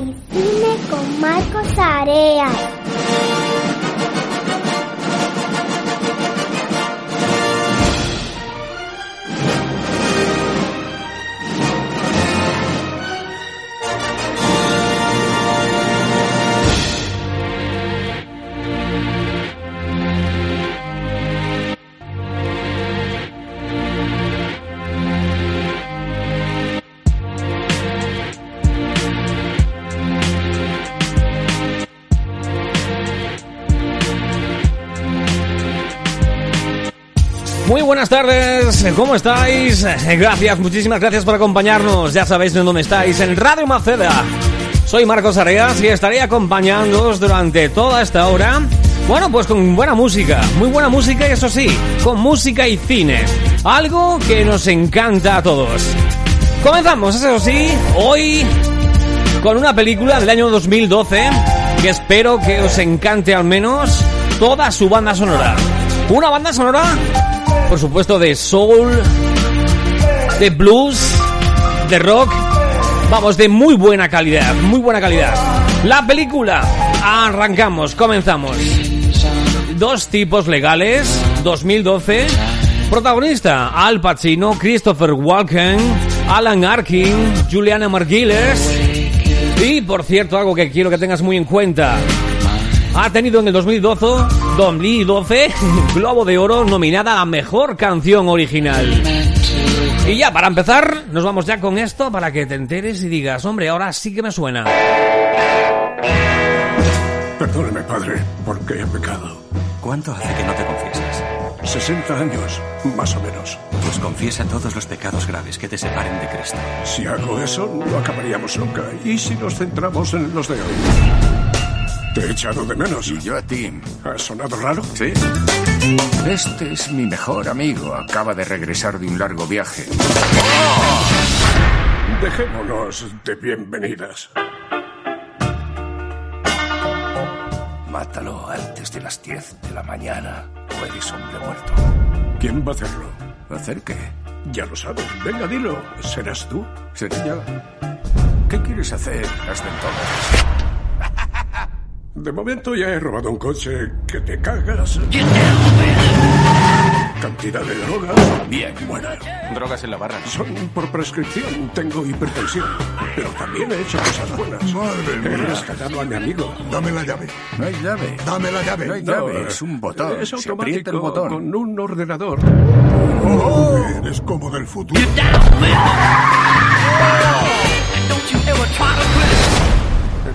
Cine con Marcos Areas. Muy buenas tardes, ¿cómo estáis? Gracias, muchísimas gracias por acompañarnos. Ya sabéis en dónde estáis, en Radio Maceda. Soy Marcos Areas y estaré acompañándoos durante toda esta hora. Bueno, pues con buena música, muy buena música y eso sí, con música y cine. Algo que nos encanta a todos. Comenzamos, eso sí, hoy con una película del año 2012 que espero que os encante al menos toda su banda sonora. Una banda sonora por supuesto, de soul, de blues, de rock. Vamos, de muy buena calidad, muy buena calidad. La película, arrancamos, comenzamos. Dos tipos legales, 2012. Protagonista, Al Pacino, Christopher Walken, Alan Arkin, Juliana Marguiles. Y, por cierto, algo que quiero que tengas muy en cuenta. Ha tenido en el 2012, 2012 Globo de Oro nominada a Mejor Canción Original. Y ya, para empezar, nos vamos ya con esto para que te enteres y digas, hombre, ahora sí que me suena. Perdóneme, padre, porque he pecado. ¿Cuánto hace que no te confiesas? 60 años, más o menos. Pues confiesa todos los pecados graves que te separen de Cristo. Si hago eso, no acabaríamos nunca. ¿Y si nos centramos en los de hoy? Te he echado de menos. Y yo a ti. ¿Ha sonado raro? ¿Sí? Este es mi mejor amigo. Acaba de regresar de un largo viaje. Dejémonos de bienvenidas. Mátalo antes de las 10 de la mañana o eres hombre muerto. ¿Quién va a hacerlo? ¿Hacer qué? Ya lo sabes. Venga, dilo. ¿Serás tú? ¿Seré yo? ¿Qué quieres hacer hasta entonces? De momento ya he robado un coche que te cagas. Cantidad de drogas. Bien. Buena. Drogas en la barra. Son por prescripción. Tengo hipertensión. Pero también he hecho cosas buenas. Madre He mía. rescatado a mi amigo. Dame la llave. No hay llave. Dame la llave. No hay No, llave. Es un botón. Es Se aprieta el automático botón. con un ordenador. Oh, eres como del futuro.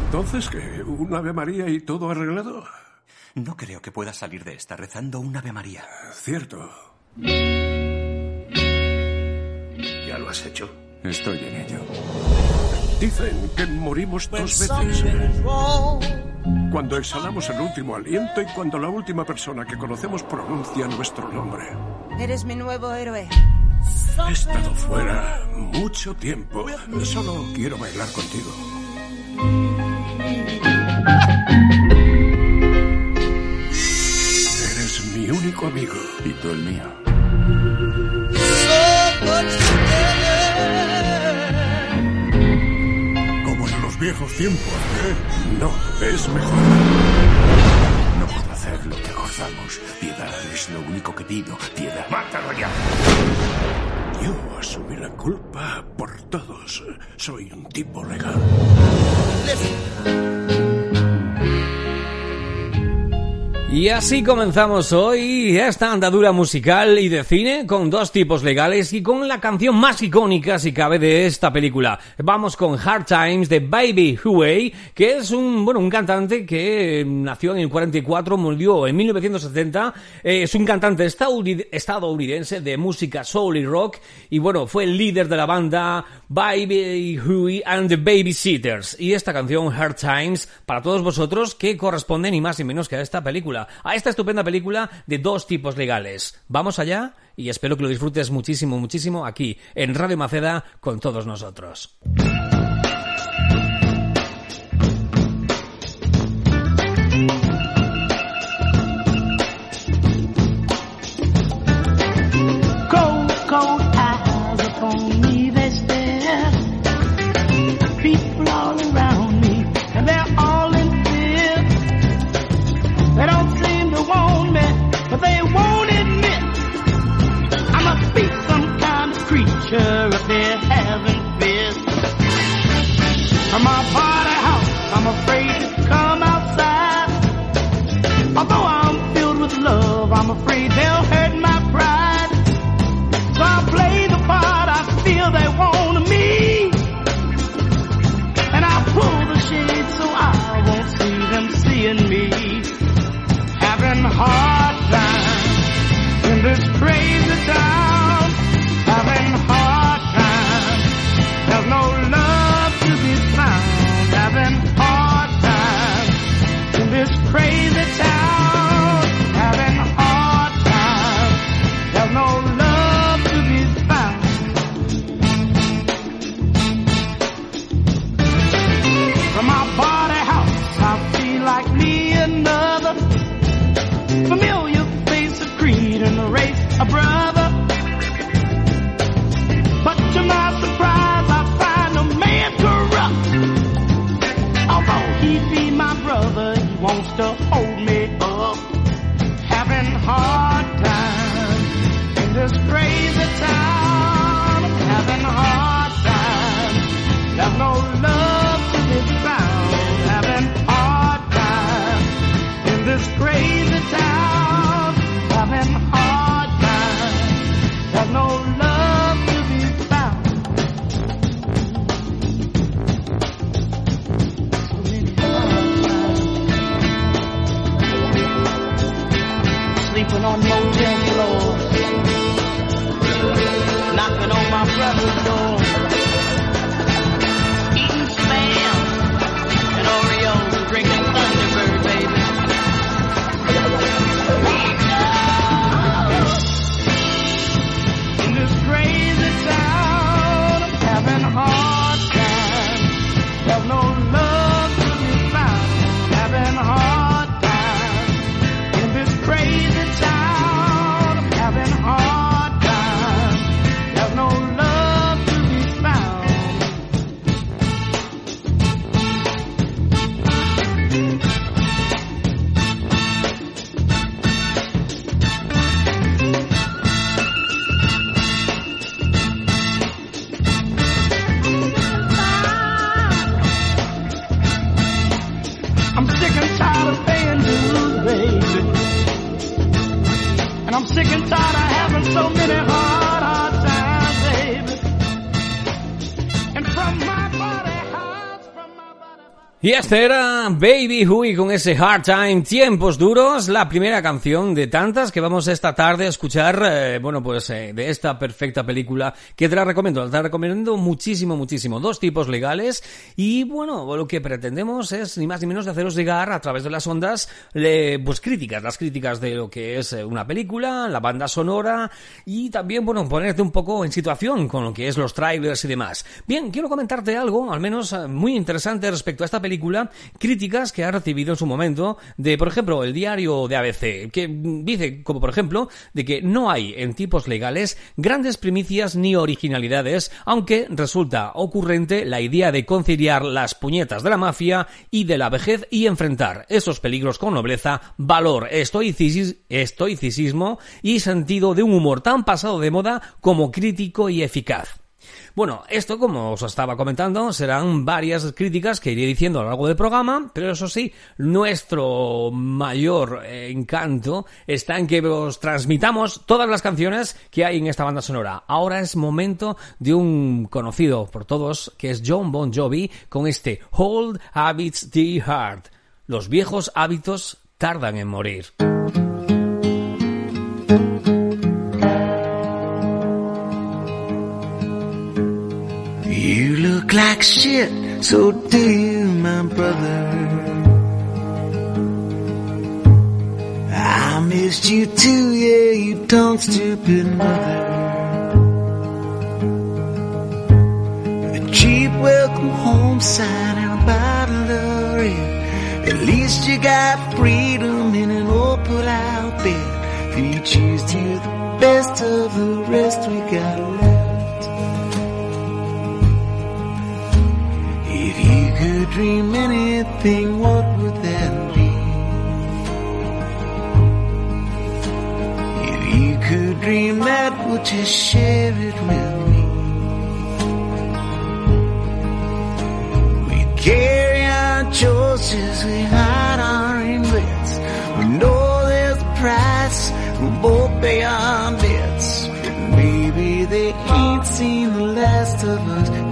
Entonces, ¿qué? ¿Un Ave María y todo arreglado? No creo que puedas salir de esta rezando un Ave María. Cierto. ¿Ya lo has hecho? Estoy en ello. Dicen que morimos dos veces. Cuando exhalamos el último aliento y cuando la última persona que conocemos pronuncia nuestro nombre. Eres mi nuevo héroe. He estado fuera mucho tiempo. Solo quiero bailar contigo. Único amigo. Y tú el mío. Como en los viejos tiempos, ¿eh? No, es mejor. No puedo hacer lo que acordamos. Piedad es lo único que pido. Piedad. ¡Mátalo ya! Yo asumí la culpa por todos. Soy un tipo legal. Y así comenzamos hoy esta andadura musical y de cine con dos tipos legales y con la canción más icónica, si cabe, de esta película. Vamos con Hard Times de Baby Huey, que es un, bueno, un cantante que nació en el 44, murió en 1970. Eh, es un cantante estadounidense de música soul y rock y bueno, fue el líder de la banda Baby Huey and the Babysitters. Y esta canción, Hard Times, para todos vosotros, que corresponde ni más ni menos que a esta película a esta estupenda película de dos tipos legales. Vamos allá y espero que lo disfrutes muchísimo, muchísimo aquí en Radio Maceda con todos nosotros. Y esta era Baby Hui con ese Hard Time, Tiempos Duros, la primera canción de tantas que vamos esta tarde a escuchar, eh, bueno, pues eh, de esta perfecta película que te la recomiendo, te la recomiendo muchísimo, muchísimo. Dos tipos legales y bueno, lo que pretendemos es ni más ni menos de haceros llegar a través de las ondas, pues críticas, las críticas de lo que es eh, una película, la banda sonora y también, bueno, ponerte un poco en situación con lo que es los trailers y demás. Bien, quiero comentarte algo, al menos muy interesante respecto a esta película críticas que ha recibido en su momento de, por ejemplo, el diario de ABC, que dice, como por ejemplo, de que no hay en tipos legales grandes primicias ni originalidades, aunque resulta ocurrente la idea de conciliar las puñetas de la mafia y de la vejez y enfrentar esos peligros con nobleza, valor, estoicismo y sentido de un humor tan pasado de moda como crítico y eficaz. Bueno, esto, como os estaba comentando, serán varias críticas que iré diciendo a lo largo del programa, pero eso sí, nuestro mayor encanto está en que os transmitamos todas las canciones que hay en esta banda sonora. Ahora es momento de un conocido por todos, que es John Bon Jovi, con este Hold Habits Die Heart. Los viejos hábitos tardan en morir. Like shit, so do you, my brother. I missed you too, yeah, you don't stupid mother. A cheap welcome home sign and a bottle of red. At least you got freedom in an old pull-out bed. If you choose to the best of the rest we got left. If you could dream anything, what would that be? If you could dream that, would you share it with me? We carry our choices, we hide our regrets. We know there's a price, we both pay our debts. Maybe they ain't seen the last of us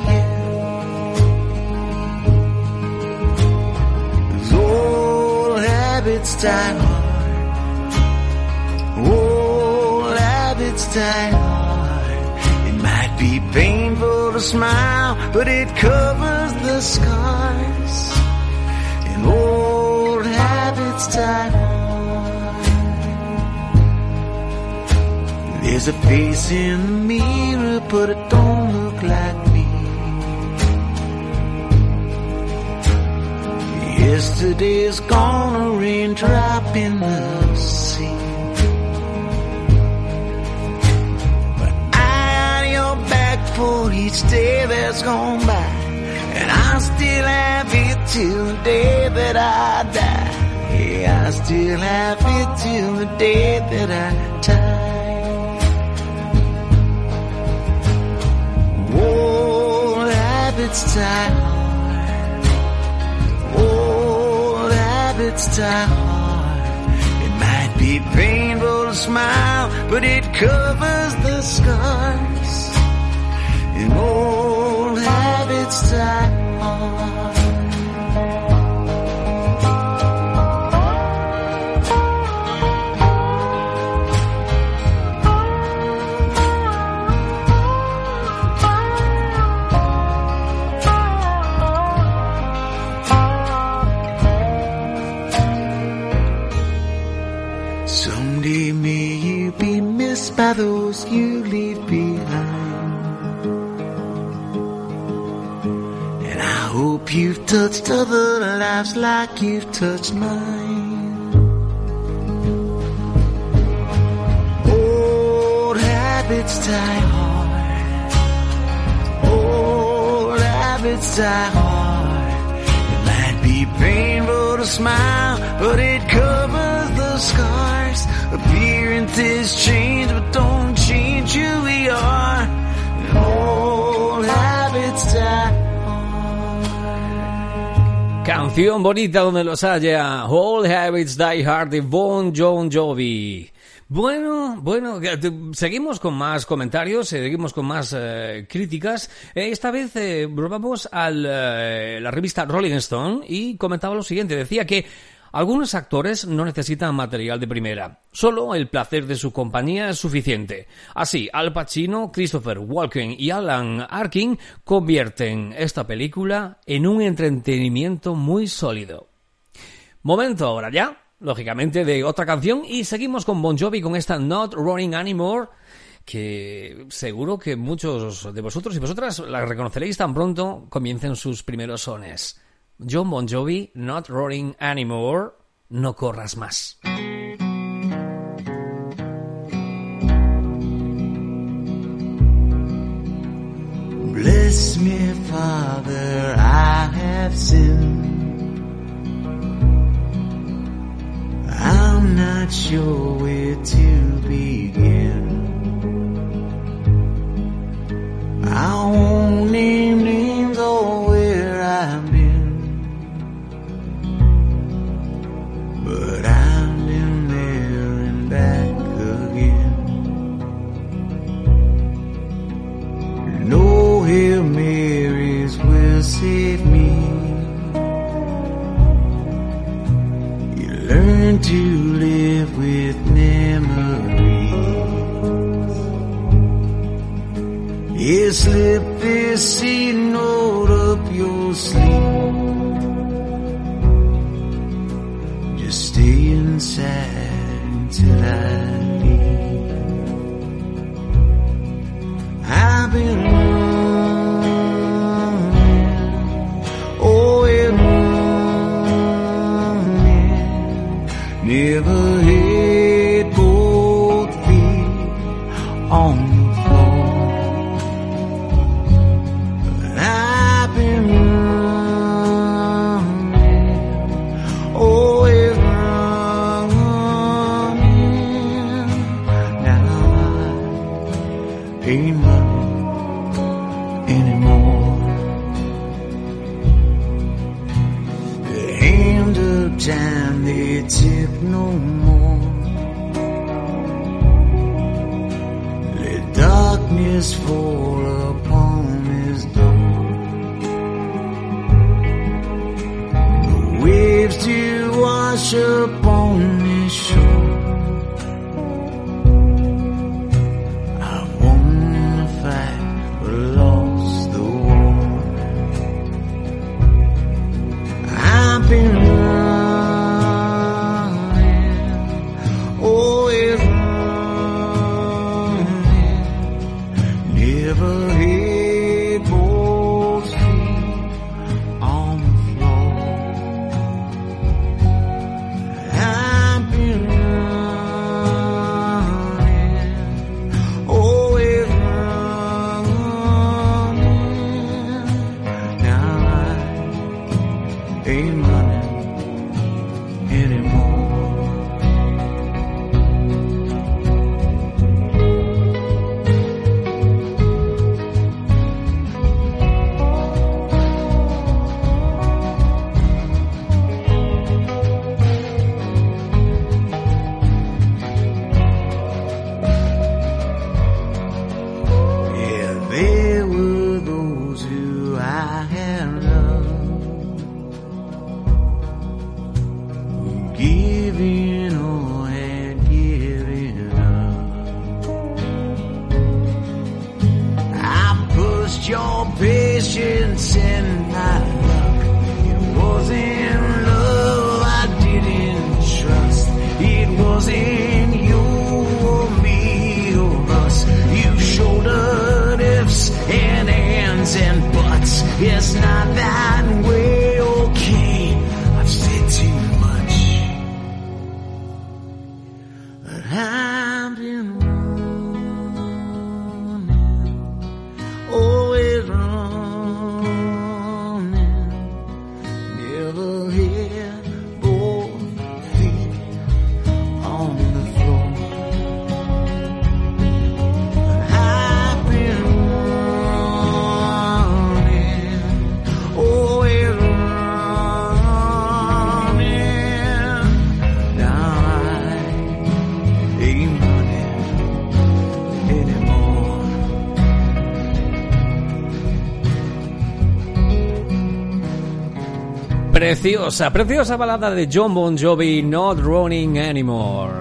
habits die hard. Old habits die hard. It might be painful to smile, but it covers the scars. And old habits die hard. There's a face in the mirror, but it don't look like Yesterday's gone, a raindrop in the sea. But I on your back for each day that's gone by. And I still have it till the day that I die. Yeah, I still have it till the day that I die. Old habits die habits die hard. It might be painful to smile, but it covers the scars. And old habits die hard. You've touched other lives like you've touched mine. Old habits die hard. Old habits die hard. It might be painful to smile, but it covers the scars. Appearances change, but don't Canción bonita donde los haya. All Habits Die Hard de Bon Jovi. Bueno, bueno, seguimos con más comentarios, seguimos con más eh, críticas. Eh, esta vez eh, volvamos a la revista Rolling Stone y comentaba lo siguiente. Decía que algunos actores no necesitan material de primera. Solo el placer de su compañía es suficiente. Así, Al Pacino, Christopher Walken y Alan Arkin convierten esta película en un entretenimiento muy sólido. Momento ahora ya, lógicamente, de otra canción y seguimos con Bon Jovi con esta Not Running Anymore que seguro que muchos de vosotros y vosotras la reconoceréis tan pronto comiencen sus primeros sones. John Bon Jovi, Not Running Anymore, no corras más. Bless me, Father, I have sinned. I'm not sure where to begin. I Hail Marys will save me. You learn to live with memories. You slip this C note up your sleeve. Just stay inside until I leave. I've been river. Preciosa, preciosa balada de John Bon Jovi, Not Running Anymore.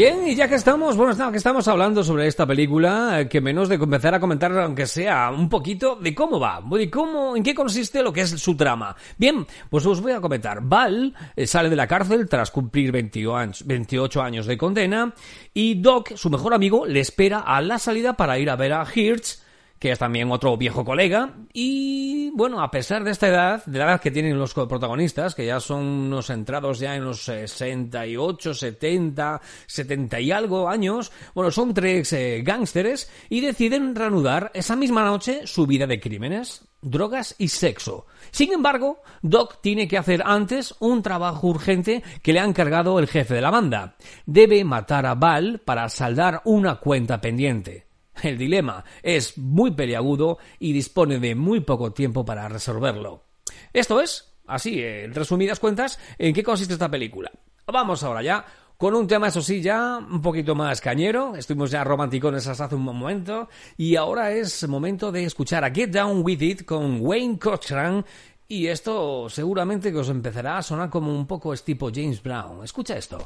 Bien, y ya que estamos, bueno, que estamos hablando sobre esta película, eh, que menos de empezar a comentar, aunque sea un poquito, de cómo va, de cómo, en qué consiste lo que es su trama. Bien, pues os voy a comentar. Val eh, sale de la cárcel tras cumplir 20 años- 28 años de condena, y Doc, su mejor amigo, le espera a la salida para ir a ver a Hirsch, que es también otro viejo colega. Y bueno, a pesar de esta edad, de la edad que tienen los protagonistas, que ya son unos entrados ya en los 68, 70, 70 y algo años, bueno, son tres eh, gángsteres y deciden reanudar esa misma noche su vida de crímenes, drogas y sexo. Sin embargo, Doc tiene que hacer antes un trabajo urgente que le ha encargado el jefe de la banda. Debe matar a Val para saldar una cuenta pendiente. El dilema es muy peliagudo y dispone de muy poco tiempo para resolverlo. Esto es, así, en resumidas cuentas, en qué consiste esta película. Vamos ahora ya con un tema, eso sí, ya un poquito más cañero. Estuvimos ya romanticones hasta hace un momento. Y ahora es momento de escuchar a Get Down With It con Wayne Cochran. Y esto seguramente que os empezará a sonar como un poco es tipo James Brown. Escucha esto.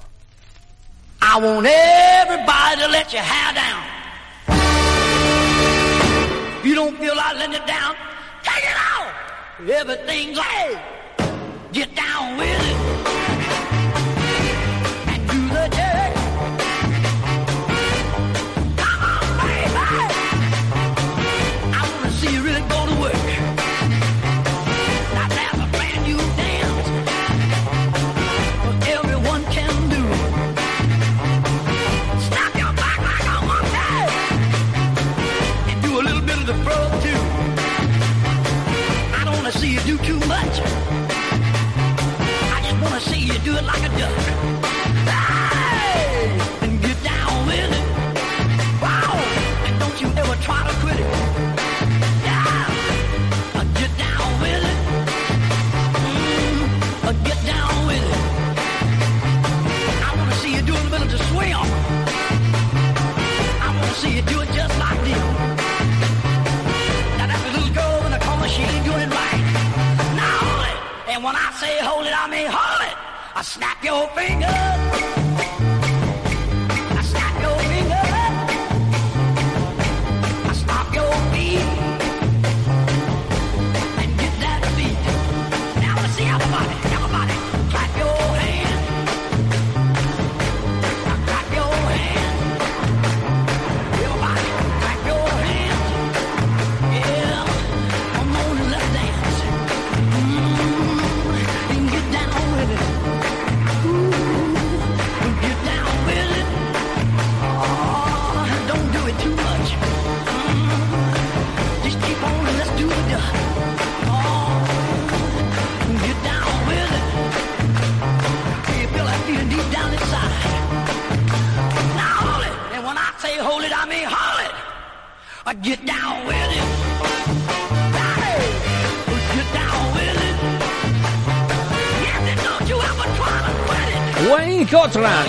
I want everybody to let your hair down. You don't feel like letting it down, take it out. Everything's right. Get down with it. Do it like a duck.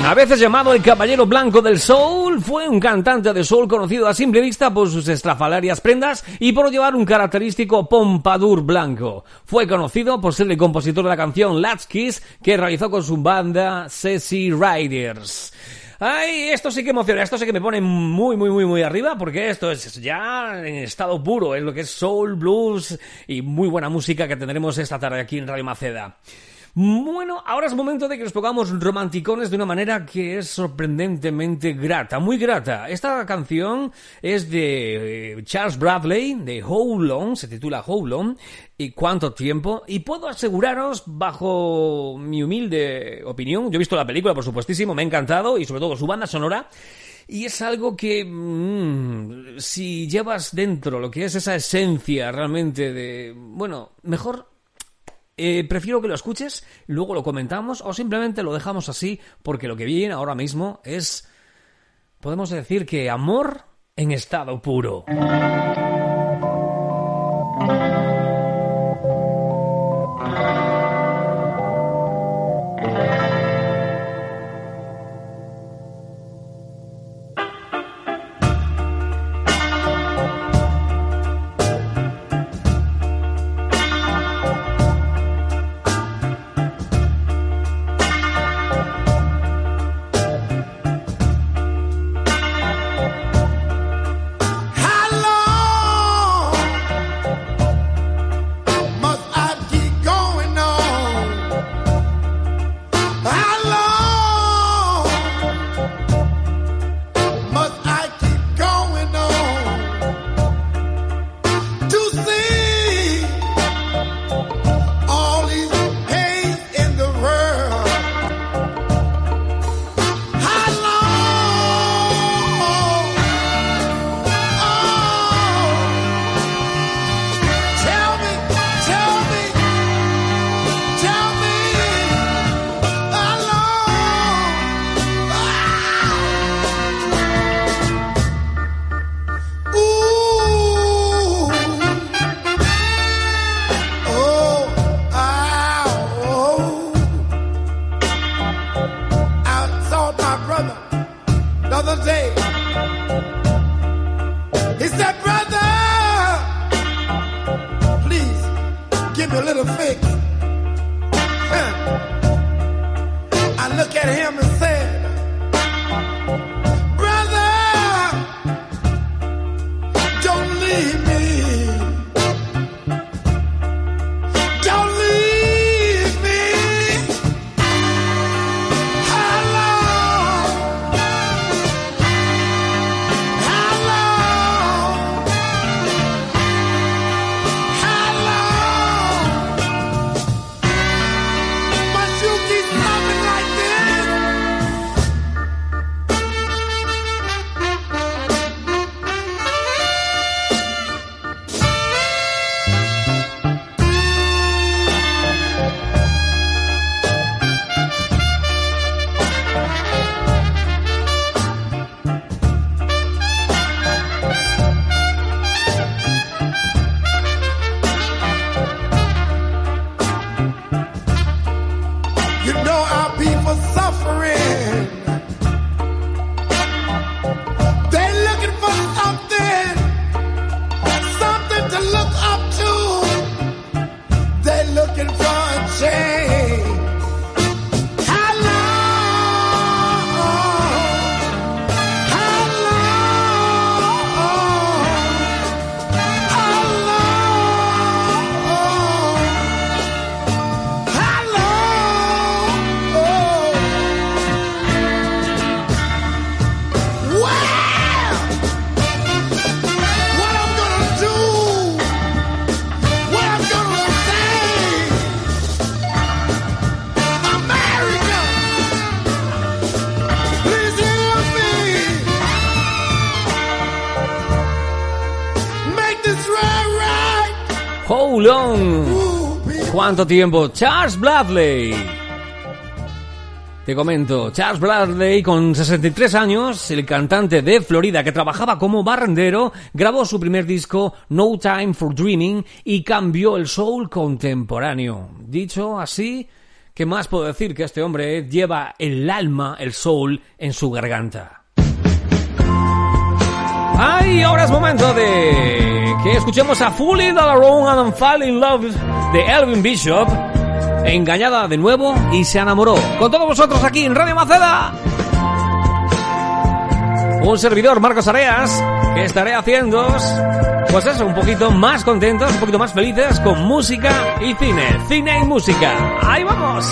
A veces llamado el Caballero Blanco del Soul, fue un cantante de soul conocido a simple vista por sus estrafalarias prendas y por llevar un característico pompadour blanco. Fue conocido por ser el compositor de la canción Let's Kiss que realizó con su banda Ceci Riders. Ay, esto sí que emociona, esto sí que me pone muy, muy, muy, muy arriba, porque esto es ya en estado puro, es lo que es soul, blues y muy buena música que tendremos esta tarde aquí en Radio Maceda. Bueno, ahora es momento de que nos pongamos romanticones de una manera que es sorprendentemente grata, muy grata. Esta canción es de eh, Charles Bradley, de How Long, se titula How Long, y cuánto tiempo, y puedo aseguraros, bajo mi humilde opinión, yo he visto la película, por supuestísimo, me ha encantado, y sobre todo su banda sonora, y es algo que, mm, si llevas dentro lo que es esa esencia realmente de, bueno, mejor eh, prefiero que lo escuches, luego lo comentamos o simplemente lo dejamos así porque lo que viene ahora mismo es, podemos decir que amor en estado puro. ¿Cuánto tiempo? Charles Bradley. Te comento, Charles Bradley, con 63 años, el cantante de Florida que trabajaba como barrendero, grabó su primer disco, No Time for Dreaming, y cambió el soul contemporáneo. Dicho así, ¿qué más puedo decir que este hombre lleva el alma, el soul, en su garganta? ¡Ay! Ahora es momento de que escuchemos a Fully Dollarone and Fall in Love de Elvin Bishop. Engañada de nuevo y se enamoró. Con todos vosotros aquí en Radio Maceda. Un servidor, Marcos Areas, que estaré haciendo, pues eso, un poquito más contentos, un poquito más felices con música y cine. Cine y música. ¡Ahí vamos!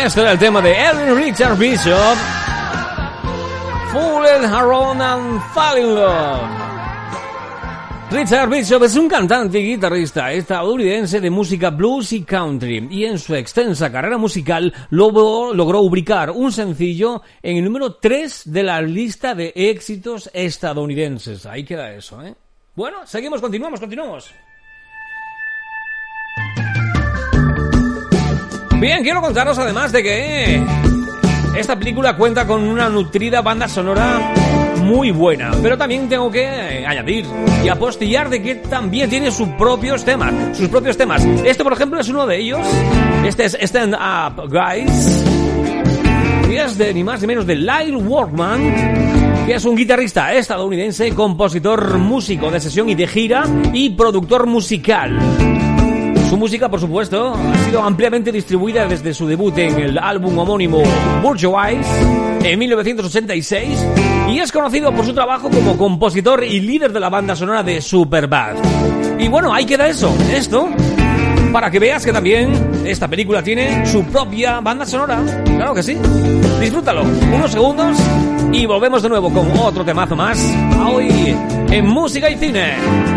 Y este era el tema de Elvin Richard Bishop. Fooling Around and Fall in Love. Richard Bishop es un cantante y guitarrista estadounidense de música blues y country y en su extensa carrera musical logró, logró ubicar un sencillo en el número 3 de la lista de éxitos estadounidenses. Ahí queda eso, ¿eh? Bueno, seguimos, continuamos, continuamos. Bien, quiero contaros además de que esta película cuenta con una nutrida banda sonora muy buena, pero también tengo que añadir y apostillar de que también tiene sus propios temas, sus propios temas. Este, por ejemplo, es uno de ellos. Este es Stand Up Guys. Y es de ni más ni menos de Lyle Workman, que es un guitarrista estadounidense, compositor, músico de sesión y de gira y productor musical. Su música, por supuesto, ha sido ampliamente distribuida desde su debut en el álbum homónimo Bourgeois en 1986 y es conocido por su trabajo como compositor y líder de la banda sonora de Superbad. Y bueno, ahí queda eso, esto, para que veas que también esta película tiene su propia banda sonora. Claro que sí. Disfrútalo, unos segundos y volvemos de nuevo con otro temazo más. Hoy en Música y Cine.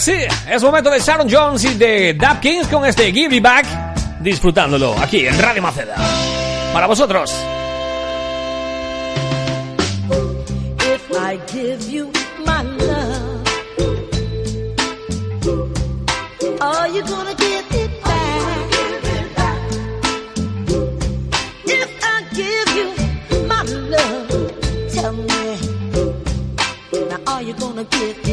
Sí, es momento de Sharon Jones y de Dap Kings con este Give Me Back, disfrutándolo aquí en Radio Maceda. Para vosotros. If I give you my love, are you gonna give it back? If I give you my love, tell now are you gonna give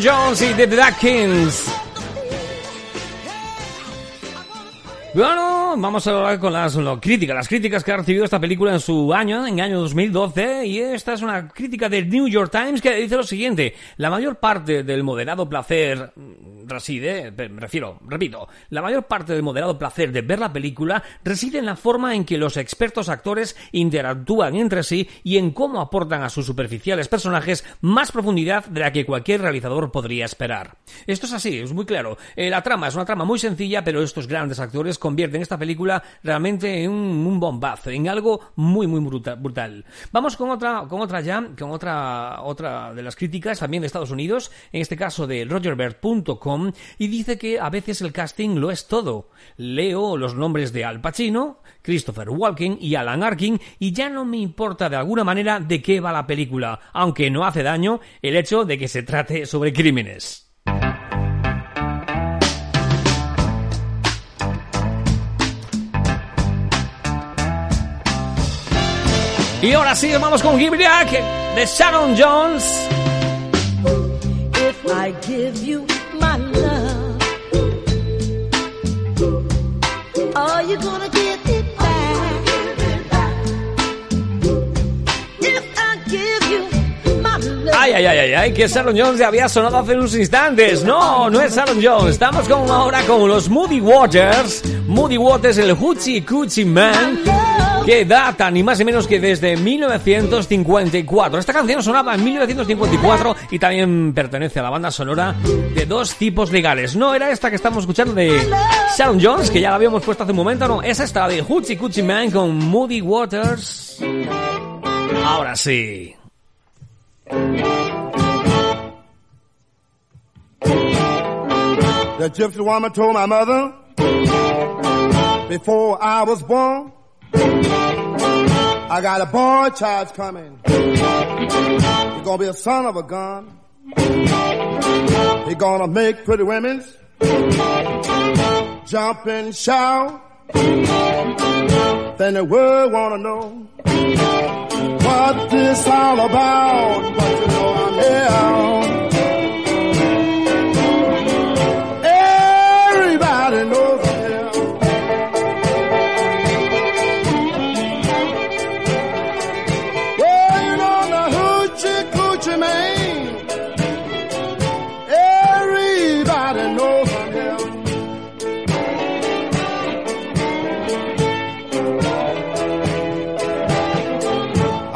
Jones y The Black Kings. Bueno, vamos a hablar con las críticas, las críticas que ha recibido esta película en su año, en el año 2012, y esta es una crítica del New York Times que dice lo siguiente, la mayor parte del moderado placer reside, me refiero, repito, la mayor parte del moderado placer de ver la película reside en la forma en que los expertos actores interactúan entre sí y en cómo aportan a sus superficiales personajes más profundidad de la que cualquier realizador podría esperar. Esto es así, es muy claro. Eh, la trama es una trama muy sencilla, pero estos grandes actores convierten esta película realmente en un, bombazo, en algo muy muy brutal. Vamos con otra, con otra ya, con otra, otra de las críticas también de Estados Unidos, en este caso de rogerbert.com, y dice que a veces el casting lo es todo. Leo los nombres de Al Pacino, Christopher Walken y Alan Arkin y ya no me importa de alguna manera de qué va la película, aunque no hace daño el hecho de que se trate sobre crímenes. Y ahora sí, vamos con Gibriac de Sharon Jones. Give Ay, ay, ay, ay, ay, que Sharon Jones ya había sonado hace unos instantes. No, no es Sharon Jones. Estamos ahora con los Moody Waters. Moody Waters, el Hoochie Coochie Man, que data ni más ni menos que desde 1954. Esta canción sonaba en 1954 y también pertenece a la banda sonora de dos tipos legales. No era esta que estamos escuchando de Sharon Jones, que ya la habíamos puesto hace un momento, no. Es esta de Hoochie Coochie Man con Moody Waters. Ahora sí. The gypsy woman told my mother before I was born, I got a boy child coming. He's gonna be a son of a gun. He's gonna make pretty women jump and shout. Then the world wanna know what this all about. But you know I'm here.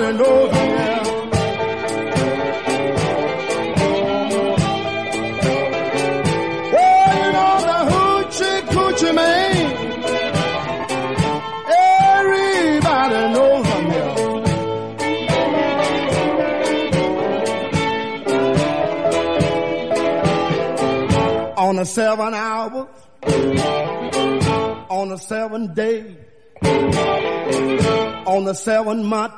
Here. On the seven hours, on the seven days, on the seven month,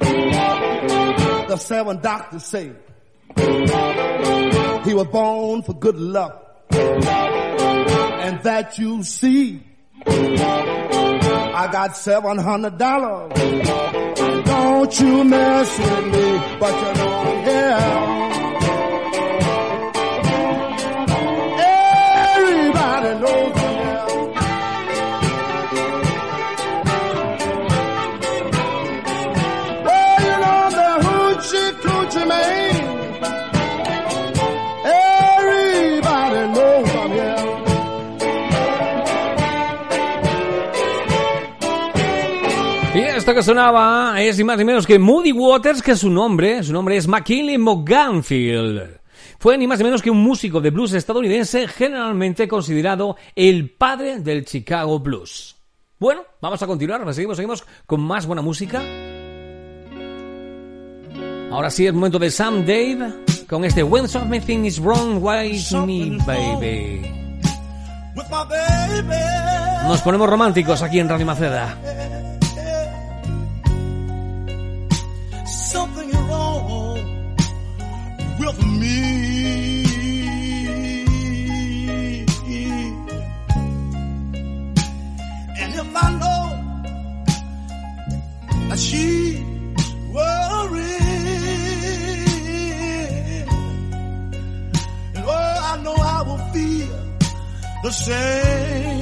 the seven doctors say he was born for good luck. And that you see, I got seven hundred dollars. Don't you mess with me, but you I'm here. Everybody knows esto que sonaba es ni más ni menos que Moody Waters, que su nombre, su nombre es McKinley McGanfield. Fue ni más ni menos que un músico de blues estadounidense generalmente considerado el padre del Chicago Blues. Bueno, vamos a continuar, seguimos, seguimos con más buena música. Ahora sí, es momento de Sam Dave con este When Something is Wrong, Why is Me, Baby. with my baby. Nos ponemos románticos aquí en Radio Maceda. The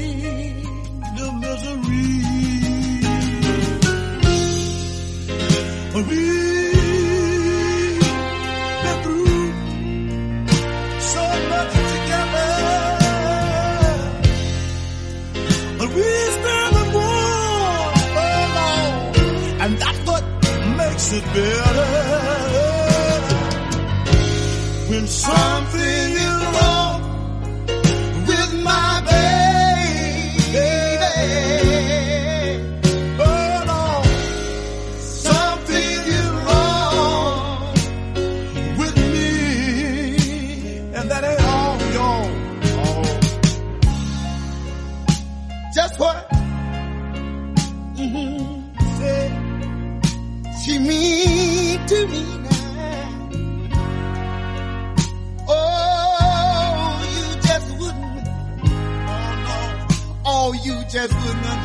that good none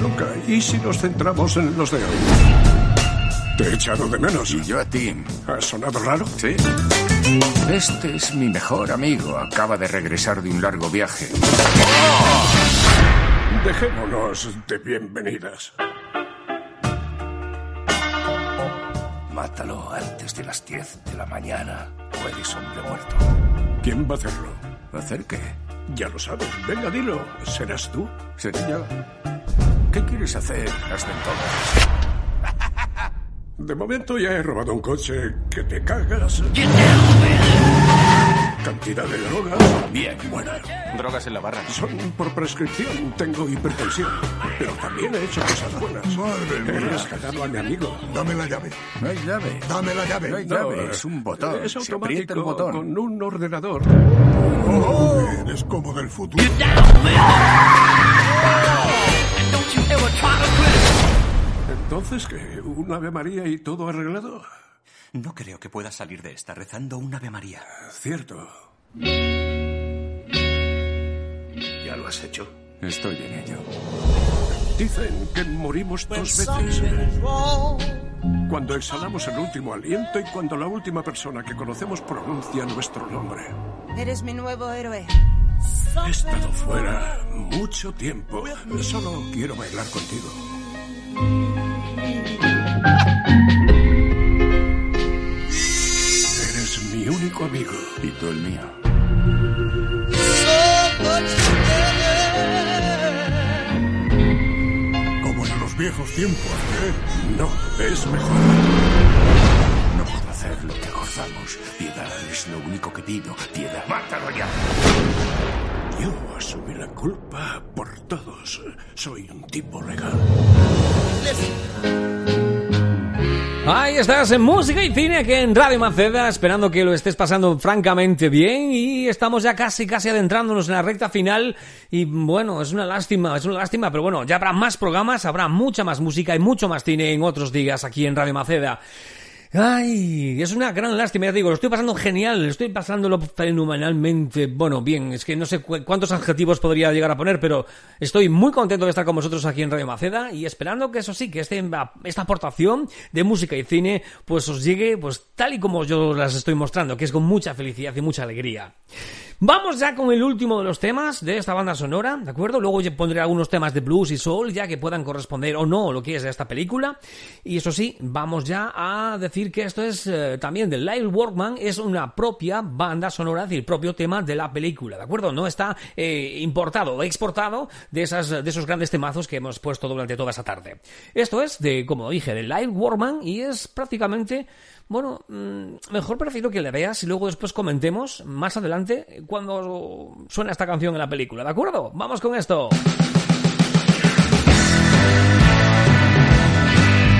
nunca. ¿Y si nos centramos en los de hoy? Te he echado de menos. Y yo a ti. ¿Ha sonado raro? Sí. Este es mi mejor amigo. Acaba de regresar de un largo viaje. Dejémonos de bienvenidas. Mátalo antes de las 10 de la mañana. O eres hombre muerto. ¿Quién va a hacerlo? ¿Hacer qué? Ya lo sabes. Venga, dilo. ¿Serás tú? ¿Seré yo? ¿Qué quieres hacer? Haz de todo. De momento ya he robado un coche que te cagas. Cantidad de drogas. Bien. Buena. Drogas en la barra. Son por prescripción. Tengo hipertensión. Pero también he hecho cosas buenas. Madre He mía. rescatado a mi amigo. Dame la llave. No hay llave. Dame la No hay llave. llave. Es un botón. Es Se aprieta el automático botón. con un ordenador. Oh, eres como del futuro. Entonces, ¿qué? ¿Un Ave María y todo arreglado? No creo que puedas salir de esta rezando un Ave María. Cierto. ¿Ya lo has hecho? Estoy en ello. Dicen que morimos dos veces. Cuando exhalamos el último aliento y cuando la última persona que conocemos pronuncia nuestro nombre. Eres mi nuevo héroe. He estado fuera mucho tiempo. Solo quiero bailar contigo. Eres mi único amigo. Y tú el mío. so much together. Como en los viejos tiempos, ¿eh? No, es mejor. No puedo hacer lo que cruzamos. Piedad es lo único que pido. Piedad. ¡Mátalo ya! Yo asumí la culpa por todos. Soy un tipo legal. Ahí estás en música y cine aquí en Radio Maceda, esperando que lo estés pasando francamente bien y estamos ya casi casi adentrándonos en la recta final y bueno, es una lástima, es una lástima, pero bueno, ya habrá más programas, habrá mucha más música y mucho más cine en otros días aquí en Radio Maceda. Ay, es una gran lástima, ya digo, lo estoy pasando genial, estoy pasándolo fenomenalmente, bueno, bien, es que no sé cu- cuántos adjetivos podría llegar a poner, pero estoy muy contento de estar con vosotros aquí en Radio Maceda y esperando que eso sí, que este, esta aportación de música y cine, pues os llegue, pues tal y como yo las estoy mostrando, que es con mucha felicidad y mucha alegría. Vamos ya con el último de los temas de esta banda sonora, ¿de acuerdo? Luego yo pondré algunos temas de blues y soul ya que puedan corresponder o no lo que es de esta película. Y eso sí, vamos ya a decir que esto es eh, también de Lyle Workman, es una propia banda sonora, es decir, propio tema de la película, ¿de acuerdo? No está eh, importado o exportado de, esas, de esos grandes temazos que hemos puesto durante toda esa tarde. Esto es de, como dije, de Lyle Workman y es prácticamente bueno, mm, mejor prefiero que le veas y luego después comentemos más adelante cuando suena esta canción en la película, ¿de acuerdo? Vamos con esto.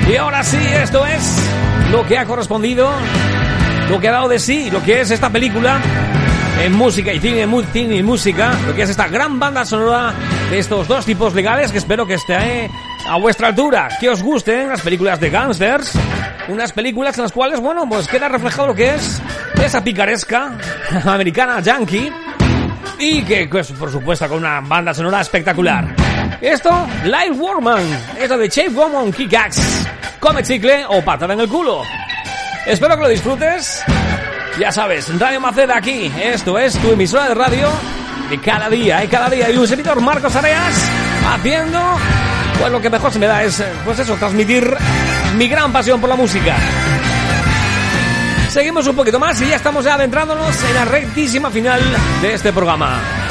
Y ahora sí, esto es lo que ha correspondido, lo que ha dado de sí, lo que es esta película en música y cine, cine y música, lo que es esta gran banda sonora de estos dos tipos legales que espero que esté a vuestra altura, que os gusten las películas de gangsters, unas películas en las cuales, bueno, pues queda reflejado lo que es esa picaresca americana yankee y que, pues, por supuesto, con una banda sonora espectacular. Esto, Lyle Warman, esto de Shape Woman Kickaxe, come chicle o patada en el culo. Espero que lo disfrutes. Ya sabes, Radio Maceda aquí. Esto es tu emisora de radio de cada día, y cada día. Y un servidor Marcos Areas haciendo, pues lo que mejor se me da es, eh, pues eso, transmitir mi gran pasión por la música. Seguimos un poquito más y ya estamos adentrándonos en la rectísima final de este programa.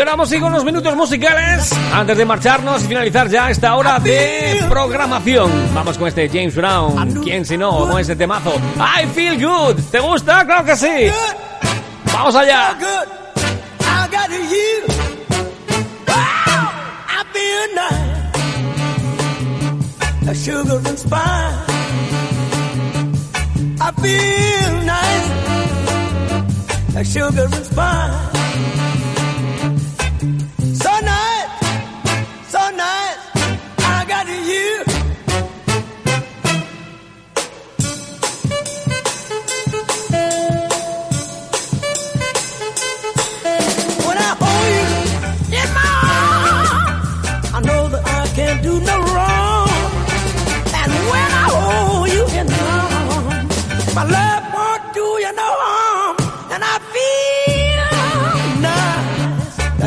Ahora vamos a con unos minutos musicales antes de marcharnos y finalizar ya esta hora de programación. Vamos con este James Brown. ¿Quién si no? Con este temazo. I feel good. ¿Te gusta? Claro que sí. Vamos allá. I feel nice. A sugar and spice.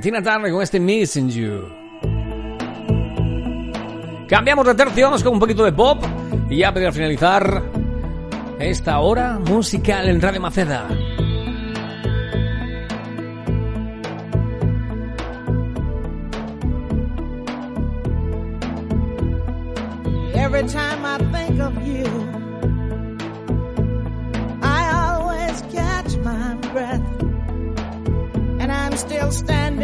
Tina Turner con este Missing You. Cambiamos de tercio, vamos con un poquito de pop y ya para finalizar esta hora musical en Radio Maceda. Every time I think of you, I always catch my breath, and I'm still standing.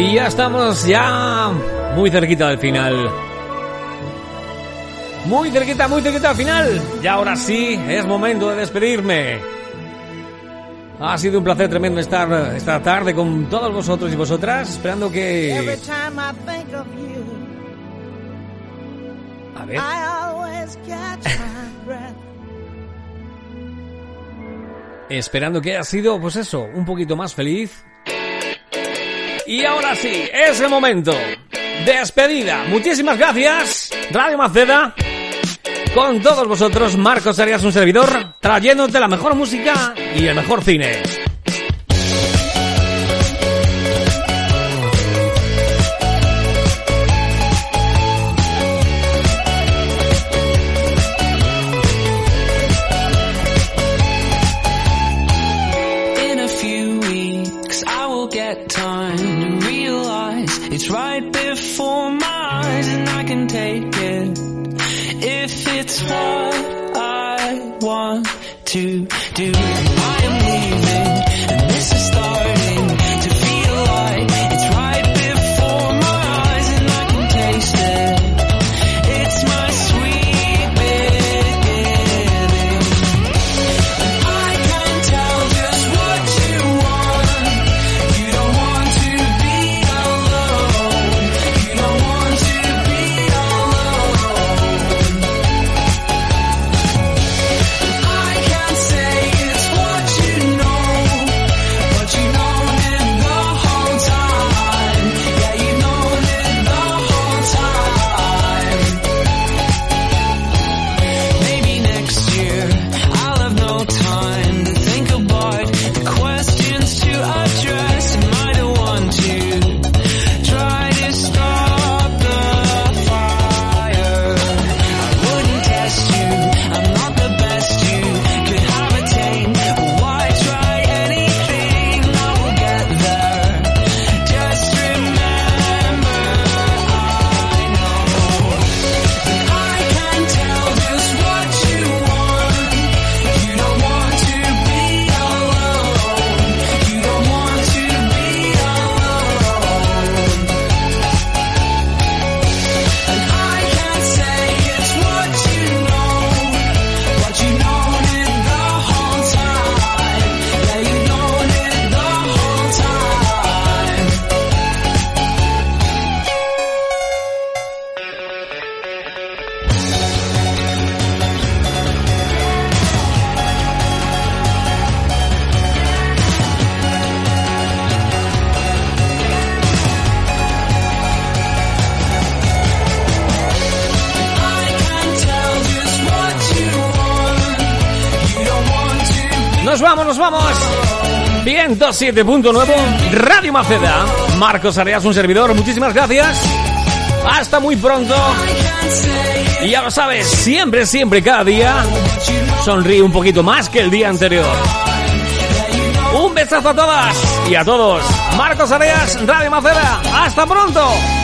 Y ya estamos ya muy cerquita del final. Muy cerquita, muy cerquita al final. Y ahora sí, es momento de despedirme. Ha sido un placer tremendo estar esta tarde con todos vosotros y vosotras, esperando que... A ver, esperando que haya sido, pues eso, un poquito más feliz. Y ahora sí, es el momento. Despedida. Muchísimas gracias, Radio Maceda. Con todos vosotros, Marcos Arias, un servidor, trayéndote la mejor música y el mejor cine. It's what I want to do. 107.9 Radio Maceda. Marcos Arias, un servidor. Muchísimas gracias. Hasta muy pronto. Y ya lo sabes, siempre, siempre, cada día sonríe un poquito más que el día anterior. Un besazo a todas y a todos. Marcos Arias, Radio Maceda. Hasta pronto.